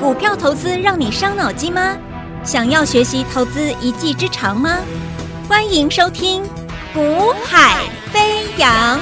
股票投资让你伤脑筋吗？想要学习投资一技之长吗？欢迎收听《股海飞扬》。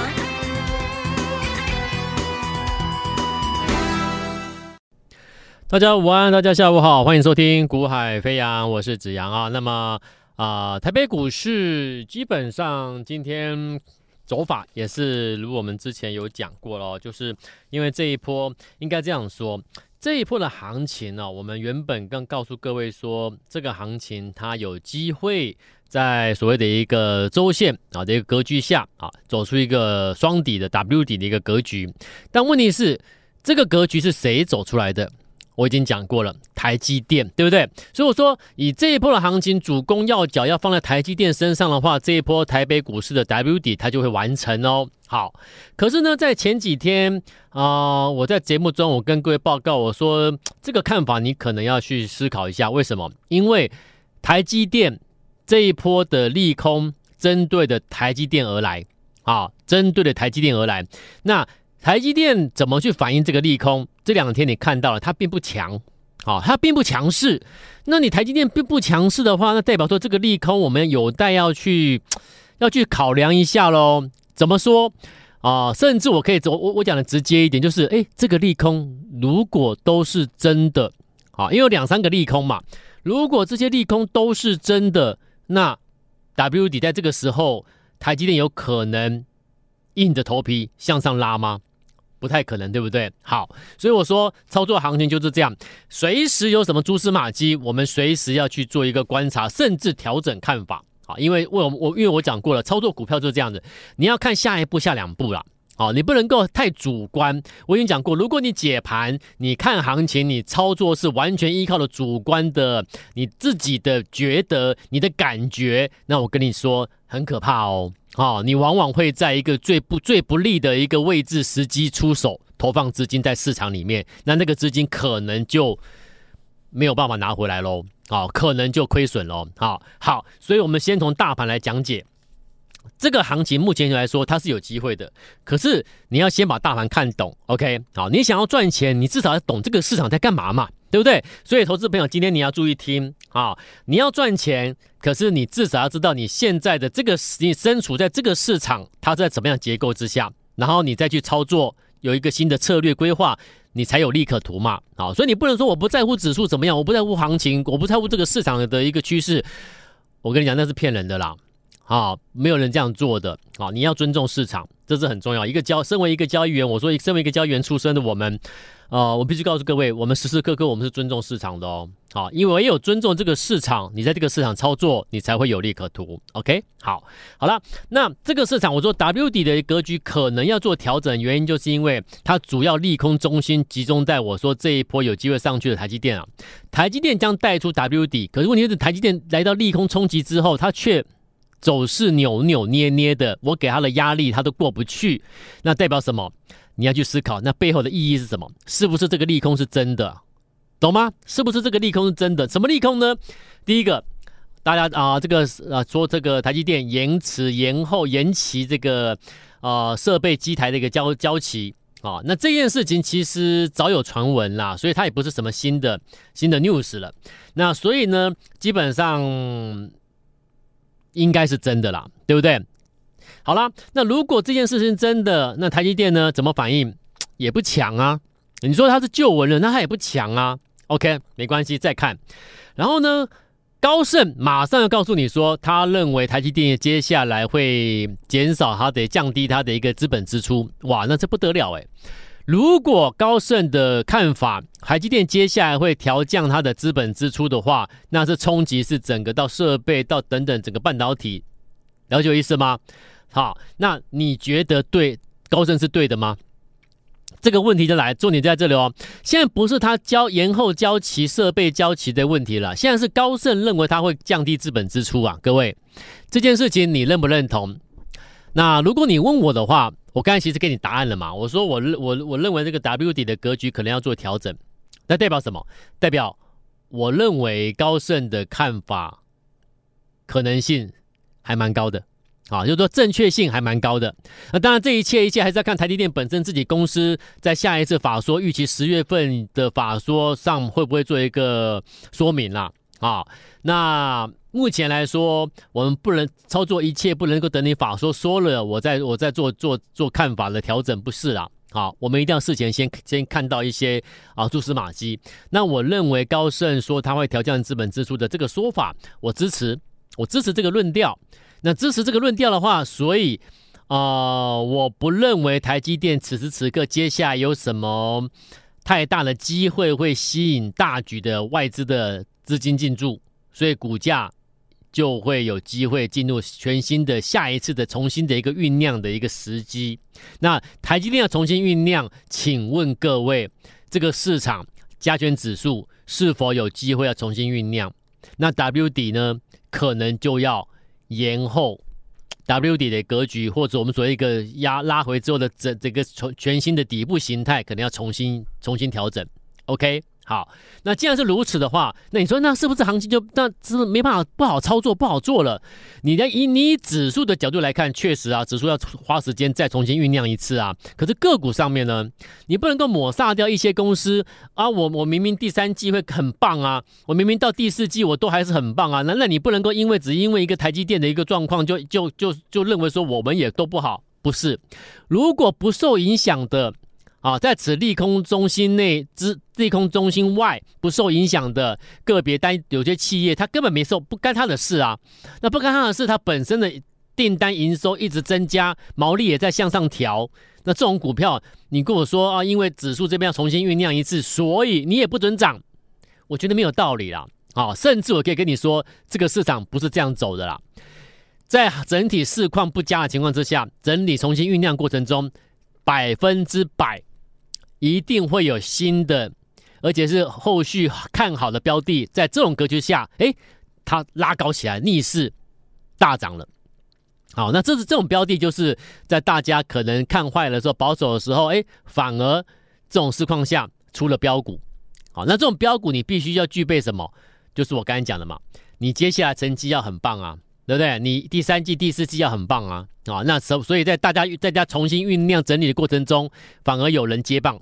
大家午安，大家下午好，欢迎收听《股海飞扬》，我是子阳啊。那么啊、台北股市基本上今天走法也是如我们之前有讲过了，就是因为这一波应该这样说。这一波的行情呢、我们原本刚告诉各位说，这个行情它有机会在所谓的一个周线啊的一个格局下啊，走出一个双底的 W 底的一个格局。但问题是，这个格局是谁走出来的？我已经讲过了，台积电，对不对？所以我说，以这一波的行情，主攻要角要放在台积电身上的话，这一波台北股市的 W 底它就会完成哦。好，可是呢，在前几天啊、我在节目中我跟各位报告，我说这个看法你可能要去思考一下，为什么？因为台积电这一波的利空针对的台积电而来啊，针对的台积电而来，那。台积电怎么去反映这个利空？这两天你看到了，它并不强，好，它并不强势。那你台积电并不强势的话，那代表说这个利空我们有待要去 要去考量一下喽。怎么说啊？甚至我可以走，我我讲的直接一点，就是诶，这个利空如果都是真的啊，因为有两三个利空嘛，如果这些利空都是真的，那 W 底在这个时候，台积电有可能硬着头皮向上拉吗？不太可能，对不对？好，所以我说操作行情就是这样，随时有什么蛛丝马迹，我们随时要去做一个观察，甚至调整看法啊。因为我我因为我讲过了，操作股票就是这样子，你要看下一步、下两步了。啊，你不能够太主观。我已经讲过，如果你解盘、你看行情、你操作是完全依靠的主观的，你自己的觉得、你的感觉，那我跟你说很可怕哦。啊，你往往会在一个最不最不利的一个位置时机出手投放资金在市场里面，那那个资金可能就没有办法拿回来喽，啊，可能就亏损喽。好，好，所以我们先从大盘来讲解这个行情，目前来说它是有机会的，可是你要先把大盘看懂，OK？好，你想要赚钱，你至少要懂这个市场在干嘛嘛。对不对？所以，投资朋友，今天你要注意听啊！你要赚钱，可是你至少要知道你现在的这个，你身处在这个市场，它在怎么样结构之下，然后你再去操作，有一个新的策略规划，你才有利可图嘛！啊，所以你不能说我不在乎指数怎么样，我不在乎行情，我不在乎这个市场的一个趋势，我跟你讲，那是骗人的啦！啊，没有人这样做的啊！你要尊重市场，这是很重要。一个交，身为一个交易员，我说，身为一个交易员出身的我们。呃，我必须告诉各位，我们时时刻刻我们是尊重市场的哦。好，因为唯有尊重这个市场，你在这个市场操作，你才会有利可图。OK，好，好了，那这个市场我说 W 底的格局可能要做调整，原因就是因为它主要利空中心集中在我说这一波有机会上去的台积电啊。台积电将带出 W 底，可是问题是台积电来到利空冲击之后，它却走势扭扭捏捏的，我给他的压力他都过不去，那代表什么？你要去思考，那背后的意义是什么？是不是这个利空是真的？懂吗？是不是这个利空是真的？什么利空呢？第一个，大家啊、这个啊，说这个台积电延迟、延后、延期这个啊设备机台的一个交交期啊，那这件事情其实早有传闻啦，所以它也不是什么新的新的 news 了。那所以呢，基本上应该是真的啦，对不对？好啦，那如果这件事情真的，那台积电呢？怎么反应？也不强啊。你说它是旧闻了，那它也不强啊。OK，没关系，再看。然后呢，高盛马上要告诉你说，他认为台积电接下来会减少它的降低它的一个资本支出。哇，那这不得了诶。如果高盛的看法，台积电接下来会调降它的资本支出的话，那是冲击是整个到设备到等等整个半导体，了解我意思吗？好，那你觉得对高盛是对的吗？这个问题就来，重点在这里哦。现在不是他交延后交期设备交期的问题了，现在是高盛认为他会降低资本支出啊。各位，这件事情你认不认同？那如果你问我的话，我刚才其实给你答案了嘛。我说我我我认为这个 W 底的格局可能要做调整，那代表什么？代表我认为高盛的看法可能性还蛮高的。啊，就是说正确性还蛮高的。那当然，这一切一切还是要看台积电本身自己公司在下一次法说预期十月份的法说上会不会做一个说明啦。啊那目前来说，我们不能操作一切，不能够等你法说说了，我再我再做做做看法的调整，不是啦。好，我们一定要事前先先看到一些啊蛛丝马迹。那我认为高盛说他会调降资本支出的这个说法，我支持，我支持这个论调。那支持这个论调的话，所以啊、我不认为台积电此时此刻接下来有什么太大的机会会吸引大举的外资的资金进驻，所以股价就会有机会进入全新的下一次的重新的一个酝酿的一个时机。那台积电要重新酝酿，请问各位，这个市场加权指数是否有机会要重新酝酿？那 W 底呢，可能就要。延后 W 底的格局，或者我们所谓一个压拉回之后的这这个全全新的底部形态，可能要重新重新调整。OK。好，那既然是如此的话，那你说那是不是行情就那是没办法不好操作不好做了？你在以你指数的角度来看，确实啊，指数要花时间再重新酝酿一次啊。可是个股上面呢，你不能够抹杀掉一些公司啊。我我明明第三季会很棒啊，我明明到第四季我都还是很棒啊。那那你不能够因为只因为一个台积电的一个状况就就就就认为说我们也都不好？不是，如果不受影响的。啊，在此利空中心内之利空中心外不受影响的个别单有些企业，它根本没受不干他的事啊。那不干他的事，它本身的订单营收一直增加，毛利也在向上调。那这种股票，你跟我说啊，因为指数这边要重新酝酿一次，所以你也不准涨，我觉得没有道理啦。啊，甚至我可以跟你说，这个市场不是这样走的啦。在整体市况不佳的情况之下，整体重新酝酿过程中，百分之百。一定会有新的，而且是后续看好的标的，在这种格局下，诶，它拉高起来，逆势大涨了。好，那这是这种标的，就是在大家可能看坏了说，保守的时候，诶，反而这种市况下出了标股。好，那这种标股你必须要具备什么？就是我刚才讲的嘛，你接下来成绩要很棒啊，对不对？你第三季、第四季要很棒啊。啊，那所所以在大家在家重新酝酿整理的过程中，反而有人接棒。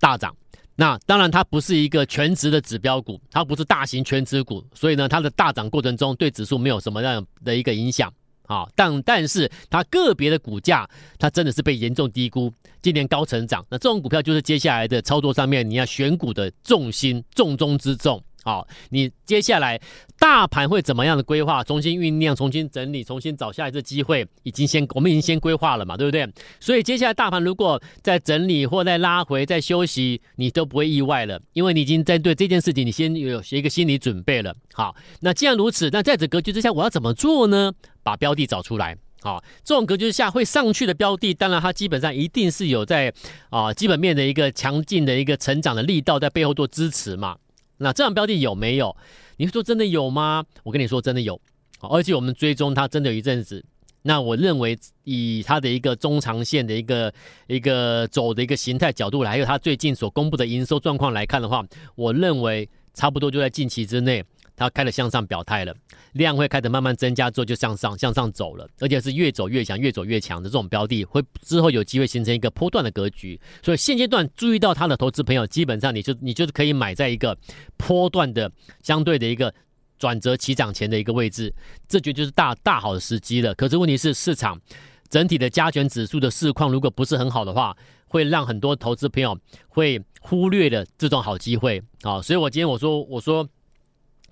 大涨，那当然它不是一个全职的指标股，它不是大型全职股，所以呢，它的大涨过程中对指数没有什么样的一个影响啊。但但是它个别的股价，它真的是被严重低估，今年高成长，那这种股票就是接下来的操作上面你要选股的重心，重中之重。好，你接下来大盘会怎么样的规划？重新酝酿，重新整理，重新找下一次机会，已经先我们已经先规划了嘛，对不对？所以接下来大盘如果在整理或在拉回、在休息，你都不会意外了，因为你已经在对这件事情你先有一个心理准备了。好，那既然如此，那在这格局之下，我要怎么做呢？把标的找出来。好，这种格局之下会上去的标的，当然它基本上一定是有在啊基本面的一个强劲的一个成长的力道在背后做支持嘛。那这样标的有没有？你说真的有吗？我跟你说真的有，而且我们追踪它真的有一阵子。那我认为以它的一个中长线的一个一个走的一个形态角度来，还有它最近所公布的营收状况来看的话，我认为差不多就在近期之内。它开始向上表态了，量会开始慢慢增加之后就向上向上走了，而且是越走越强，越走越强的这种标的，会之后有机会形成一个波段的格局。所以现阶段注意到它的投资朋友，基本上你就你就是可以买在一个波段的相对的一个转折起涨前的一个位置，这绝就是大大好的时机了。可是问题是市场整体的加权指数的市况如果不是很好的话，会让很多投资朋友会忽略了这种好机会啊。所以我今天我说我说。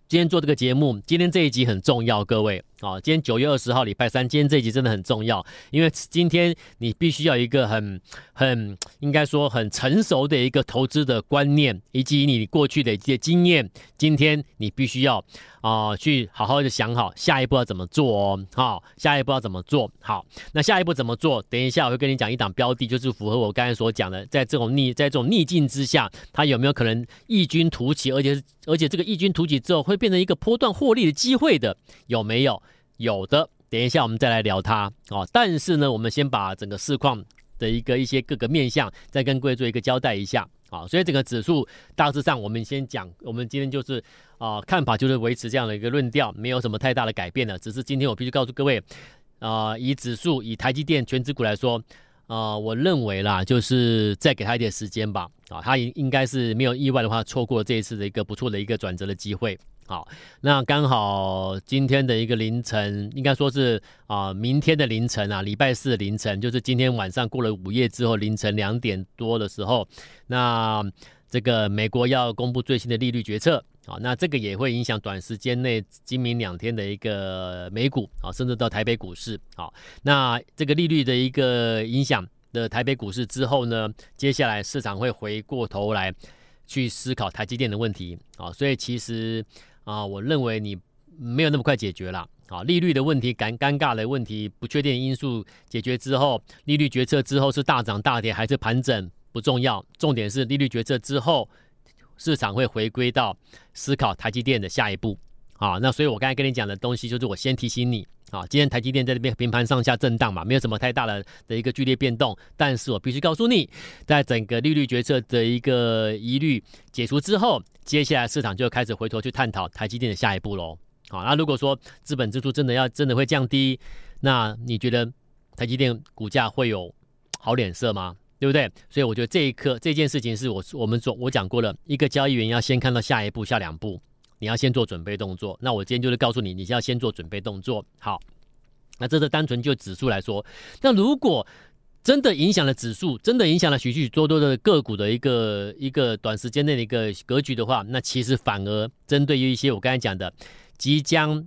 今天做这个节目，今天这一集很重要，各位啊！今天九月二十号，礼拜三，今天这一集真的很重要，因为今天你必须要一个很、很应该说很成熟的一个投资的观念，以及你过去的一些经验，今天你必须要。啊、去好好的想好下一步要怎么做哦。好、下一步要怎么做？好，那下一步怎么做？等一下我会跟你讲一档标的，就是符合我刚才所讲的，在这种逆在这种逆境之下，它有没有可能异军突起？而且而且这个异军突起之后会变成一个波段获利的机会的，有没有？有的。等一下我们再来聊它哦。但是呢，我们先把整个市况的一个一些各个面向再跟各位做一个交代一下。啊，所以整个指数大致上，我们先讲，我们今天就是啊、看法就是维持这样的一个论调，没有什么太大的改变了。只是今天我必须告诉各位，啊、以指数以台积电全指股来说，啊、我认为啦，就是再给他一点时间吧。啊，他应应该是没有意外的话，错过这一次的一个不错的一个转折的机会。好，那刚好今天的一个凌晨，应该说是啊、明天的凌晨啊，礼拜四的凌晨，就是今天晚上过了午夜之后，凌晨两点多的时候，那这个美国要公布最新的利率决策，好，那这个也会影响短时间内今明两天的一个美股啊，甚至到台北股市。好，那这个利率的一个影响的台北股市之后呢，接下来市场会回过头来去思考台积电的问题啊，所以其实。啊，我认为你没有那么快解决了。啊，利率的问题、尴尴尬的问题、不确定因素解决之后，利率决策之后是大涨大跌还是盘整不重要，重点是利率决策之后，市场会回归到思考台积电的下一步。啊，那所以我刚才跟你讲的东西，就是我先提醒你。啊，今天台积电在这边平盘上下震荡嘛，没有什么太大的的一个剧烈变动。但是我必须告诉你，在整个利率决策的一个疑虑解除之后，接下来市场就开始回头去探讨台积电的下一步喽。好，那如果说资本支出真的要真的会降低，那你觉得台积电股价会有好脸色吗？对不对？所以我觉得这一刻这件事情是我我们说我讲过了，一个交易员要先看到下一步、下两步。你要先做准备动作，那我今天就是告诉你，你要先做准备动作。好，那这是单纯就指数来说，那如果真的影响了指数，真的影响了许许多多的个股的一个一个短时间内的一个格局的话，那其实反而针对于一些我刚才讲的即将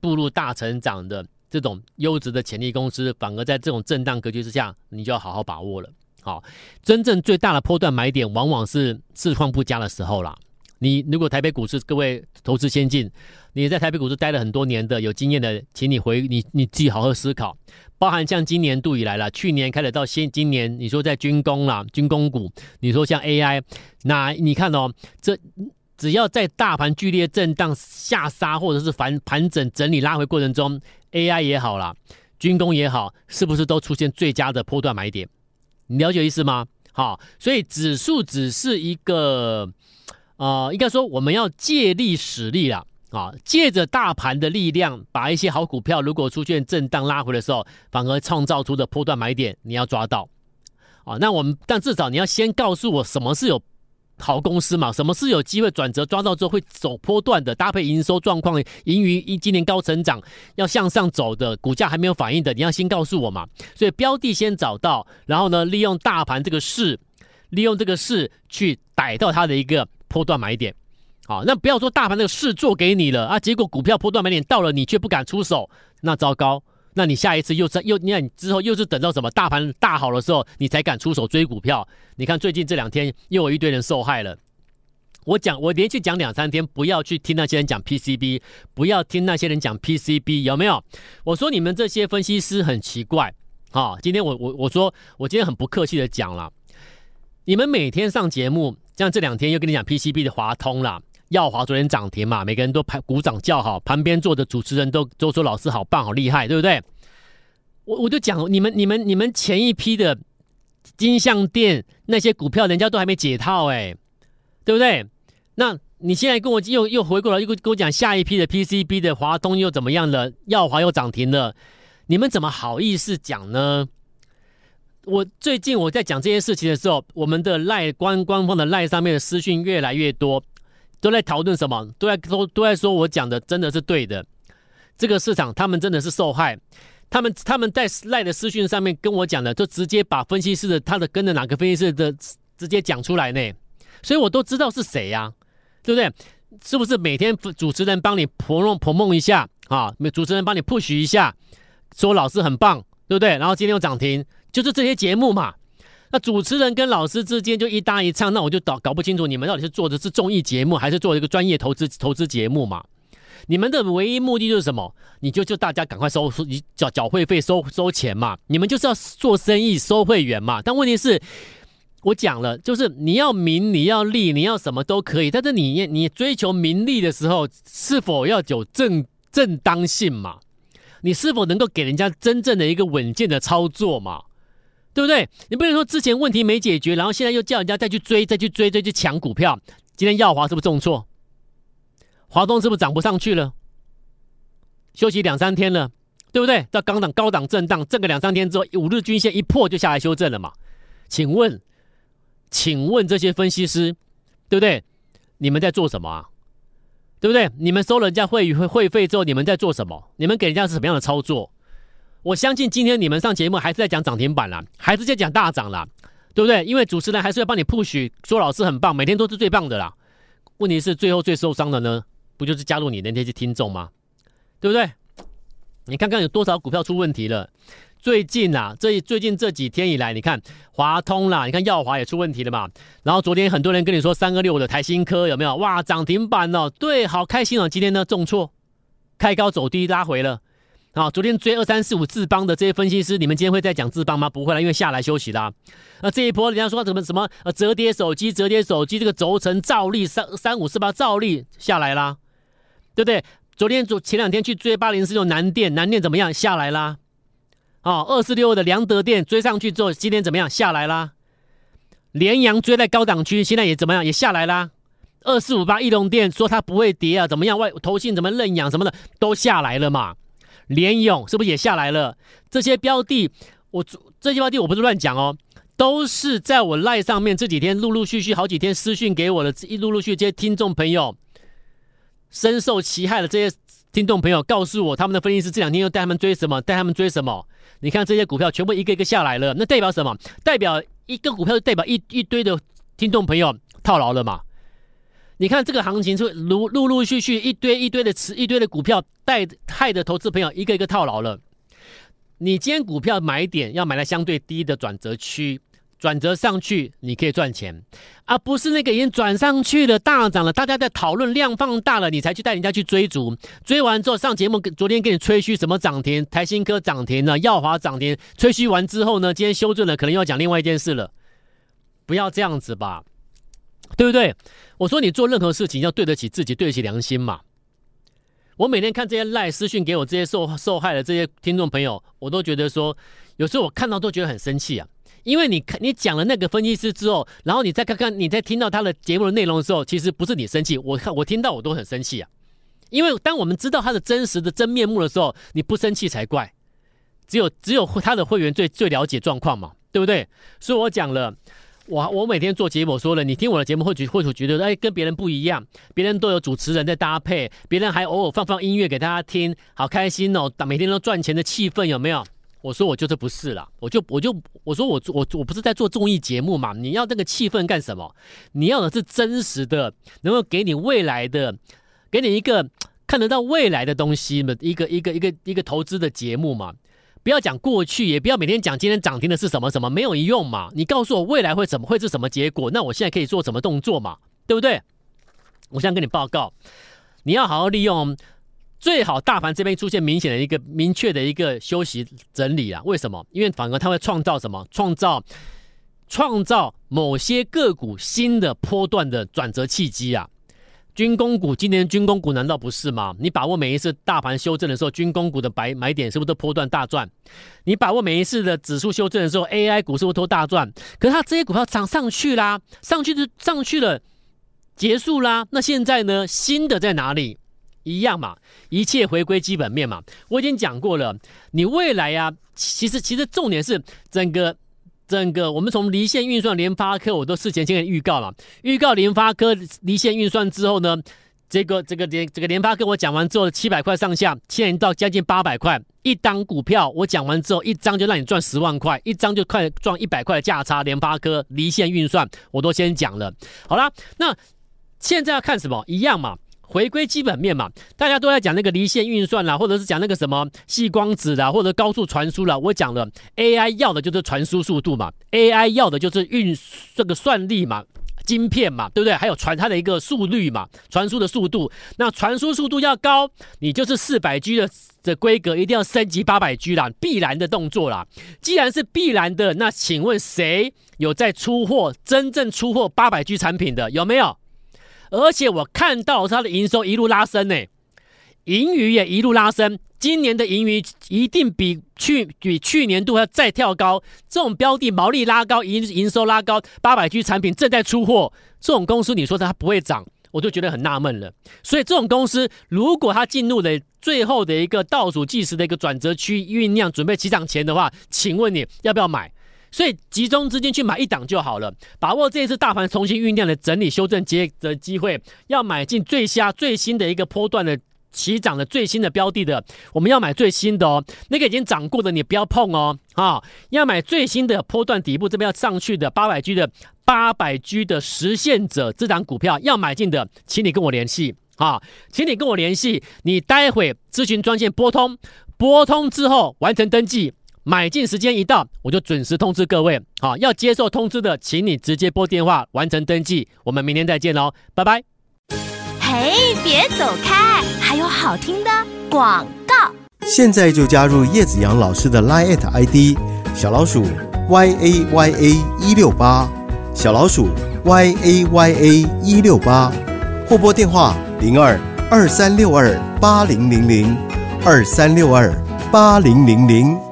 步入大成长的这种优质的潜力公司，反而在这种震荡格局之下，你就要好好把握了。好，真正最大的波段买点，往往是市况不佳的时候啦。你如果台北股市，各位投资先进，你在台北股市待了很多年的有经验的，请你回你你自己好好思考，包含像今年度以来了，去年开始到现今年，你说在军工啦、军工股，你说像 AI，那你看哦，这只要在大盘剧烈震荡下杀或者是反盘整整理拉回过程中，AI 也好啦，军工也好，是不是都出现最佳的波段买点？你了解意思吗？好，所以指数只是一个。啊、应该说我们要借力使力啦，啊，借着大盘的力量，把一些好股票，如果出现震荡拉回的时候，反而创造出的波段买点，你要抓到，啊，那我们但至少你要先告诉我什么是有好公司嘛，什么是有机会转折抓到之后会走波段的，搭配营收状况，盈余一今年高成长，要向上走的，股价还没有反应的，你要先告诉我嘛，所以标的先找到，然后呢，利用大盘这个势，利用这个势去逮到它的一个。波段买点，好，那不要说大盘那个事做给你了啊，结果股票波段买点到了，你却不敢出手，那糟糕，那你下一次又是又那你之后又是等到什么大盘大好的时候，你才敢出手追股票？你看最近这两天又有一堆人受害了。我讲，我连续讲两三天，不要去听那些人讲 PCB，不要听那些人讲 PCB，有没有？我说你们这些分析师很奇怪啊，今天我我我说我今天很不客气的讲了，你们每天上节目。像这两天又跟你讲 PCB 的华通啦，耀华昨天涨停嘛，每个人都拍鼓掌叫好，旁边坐的主持人都都说老师好棒好厉害，对不对？我我就讲你们你们你们前一批的金像电那些股票，人家都还没解套哎、欸，对不对？那你现在跟我又又回过来又跟我讲下一批的 PCB 的华通又怎么样了？耀华又涨停了，你们怎么好意思讲呢？我最近我在讲这些事情的时候，我们的赖官官方的赖上面的私讯越来越多，都在讨论什么？都在都都在说我讲的真的是对的。这个市场他们真的是受害，他们他们在赖的私讯上面跟我讲的，就直接把分析师的他的跟着哪个分析师的直接讲出来呢？所以我都知道是谁呀，对不对？是不是每天主持人帮你捧弄捧梦一下啊？主持人帮你 push 一下，说老师很棒，对不对？然后今天又涨停。就是这些节目嘛，那主持人跟老师之间就一搭一唱，那我就搞搞不清楚你们到底是做的是综艺节目，还是做一个专业投资投资节目嘛？你们的唯一目的就是什么？你就就大家赶快收收缴缴会费收收钱嘛？你们就是要做生意收会员嘛？但问题是，我讲了，就是你要名，你要利，你要什么都可以，但是你你追求名利的时候，是否要有正正当性嘛？你是否能够给人家真正的一个稳健的操作嘛？对不对？你不能说之前问题没解决，然后现在又叫人家再去追、再去追、再去抢股票。今天耀华是不是重挫？华东是不是涨不上去了？休息两三天了，对不对？到高档高档震荡，震个两三天之后，五日均线一破就下来修正了嘛？请问，请问这些分析师，对不对？你们在做什么啊？对不对？你们收了人家会会会费之后，你们在做什么？你们给人家是什么样的操作？我相信今天你们上节目还是在讲涨停板啦，还是在讲大涨啦，对不对？因为主持人还是要帮你 push，说老师很棒，每天都是最棒的啦。问题是最后最受伤的呢，不就是加入你的那些听众吗？对不对？你看看有多少股票出问题了？最近啊，这最近这几天以来，你看华通啦，你看耀华也出问题了嘛。然后昨天很多人跟你说三个六的台新科有没有？哇，涨停板哦，对，好开心哦。今天呢重挫，开高走低拉回了。好，昨天追二三四五智邦的这些分析师，你们今天会再讲智邦吗？不会了，因为下来休息啦。那这一波人家说什么什么呃折叠手机，折叠手机这个轴承照例三三五四八照例下来啦，对不对？昨天昨前两天去追八零四六南电，南电怎么样？下来啦。哦，二四六的良德电追上去之后，今天怎么样？下来啦。联阳追在高档区，现在也怎么样？也下来啦。二四五八义隆电说它不会跌啊，怎么样？外投信怎么认养什么的都下来了嘛。联咏是不是也下来了？这些标的，我这些标的我不是乱讲哦，都是在我赖上面这几天陆陆续续好几天私讯给我的，一陆陆续续这些听众朋友。深受其害的这些听众朋友告诉我，他们的分析师这两天又带他们追什么？带他们追什么？你看这些股票全部一个一个下来了，那代表什么？代表一个股票就代表一一堆的听众朋友套牢了嘛？你看这个行情，是陆陆陆续续一堆一堆的持一堆的股票带害的投资朋友一个一个套牢了。你今天股票买点要买在相对低的转折区。转折上去，你可以赚钱，而不是那个已经转上去了、大涨了，大家在讨论量放大了，你才去带人家去追逐。追完之后上节目，昨天给你吹嘘什么涨停，台新科涨停了，耀华涨停。吹嘘完之后呢，今天修正了，可能又要讲另外一件事了。不要这样子吧，对不对？我说你做任何事情要对得起自己，对得起良心嘛。我每天看这些赖私讯给我这些受受害的这些听众朋友，我都觉得说，有时候我看到都觉得很生气啊。因为你看你讲了那个分析师之后，然后你再看看你在听到他的节目的内容的时候，其实不是你生气，我看我听到我都很生气啊。因为当我们知道他的真实的真面目的时候，你不生气才怪。只有只有他的会员最最了解状况嘛，对不对？所以我讲了，我我每天做节目说了，你听我的节目或许或许觉得哎跟别人不一样，别人都有主持人在搭配，别人还偶尔放放音乐给大家听，好开心哦，每天都赚钱的气氛有没有？我说我就是不是了，我就我就我说我我我不是在做综艺节目嘛？你要那个气氛干什么？你要的是真实的，能够给你未来的，给你一个看得到未来的东西嘛？一个一个一个一个投资的节目嘛？不要讲过去，也不要每天讲今天涨停的是什么什么，没有一用嘛？你告诉我未来会怎么会是什么结果？那我现在可以做什么动作嘛？对不对？我现在跟你报告，你要好好利用。最好大盘这边出现明显的一个明确的一个休息整理啊？为什么？因为反而它会创造什么？创造创造某些个股新的波段的转折契机啊！军工股今年军工股难道不是吗？你把握每一次大盘修正的时候，军工股的买买点是不是都波段大赚？你把握每一次的指数修正的时候，AI 股是不是都大赚？可是它这些股票涨上去啦，上去就上去了，结束啦。那现在呢？新的在哪里？一样嘛，一切回归基本面嘛。我已经讲过了，你未来呀、啊，其实其实重点是整个整个，我们从离线运算联发科，我都事前先预告了，预告联发科离线运算之后呢，这个这个联这个联发科我讲完之后七百块上下，现在到将近八百块一档股票，我讲完之后一张就让你赚十万块，一张就快赚一百块的价差。联发科离线运算我都先讲了，好啦，那现在要看什么？一样嘛。回归基本面嘛，大家都在讲那个离线运算啦，或者是讲那个什么细光子啦，或者高速传输啦。我讲了，AI 要的就是传输速度嘛，AI 要的就是运这个算力嘛，晶片嘛，对不对？还有传它的一个速率嘛，传输的速度。那传输速度要高，你就是四百 G 的的规格一定要升级八百 G 啦，必然的动作啦。既然是必然的，那请问谁有在出货真正出货八百 G 产品的有没有？而且我看到它的营收一路拉升呢，盈余也一路拉升，今年的盈余一定比去比去年度要再跳高。这种标的毛利拉高，营营收拉高，八百 G 产品正在出货，这种公司你说它不会涨，我就觉得很纳闷了。所以这种公司如果它进入了最后的一个倒数计时的一个转折区酝酿，准备起涨前的话，请问你要不要买？所以集中资金去买一档就好了，把握这一次大盘重新酝酿的整理修正结的机会，要买进最下最新的一个波段的起涨的最新的标的的，我们要买最新的哦，那个已经涨过的你不要碰哦，啊，要买最新的波段底部这边要上去的八百 G 的八百 G 的实现者这档股票要买进的，请你跟我联系啊，请你跟我联系，你待会咨询专线拨通，拨通之后完成登记。买进时间一到，我就准时通知各位。好，要接受通知的，请你直接拨电话完成登记。我们明天再见喽，拜拜。嘿，别走开，还有好听的广告。现在就加入叶子阳老师的 Line ID 小老鼠 Y A Y A 一六八，小老鼠 Y A Y A 一六八，或拨电话零二二三六二八零零零二三六二八零零零。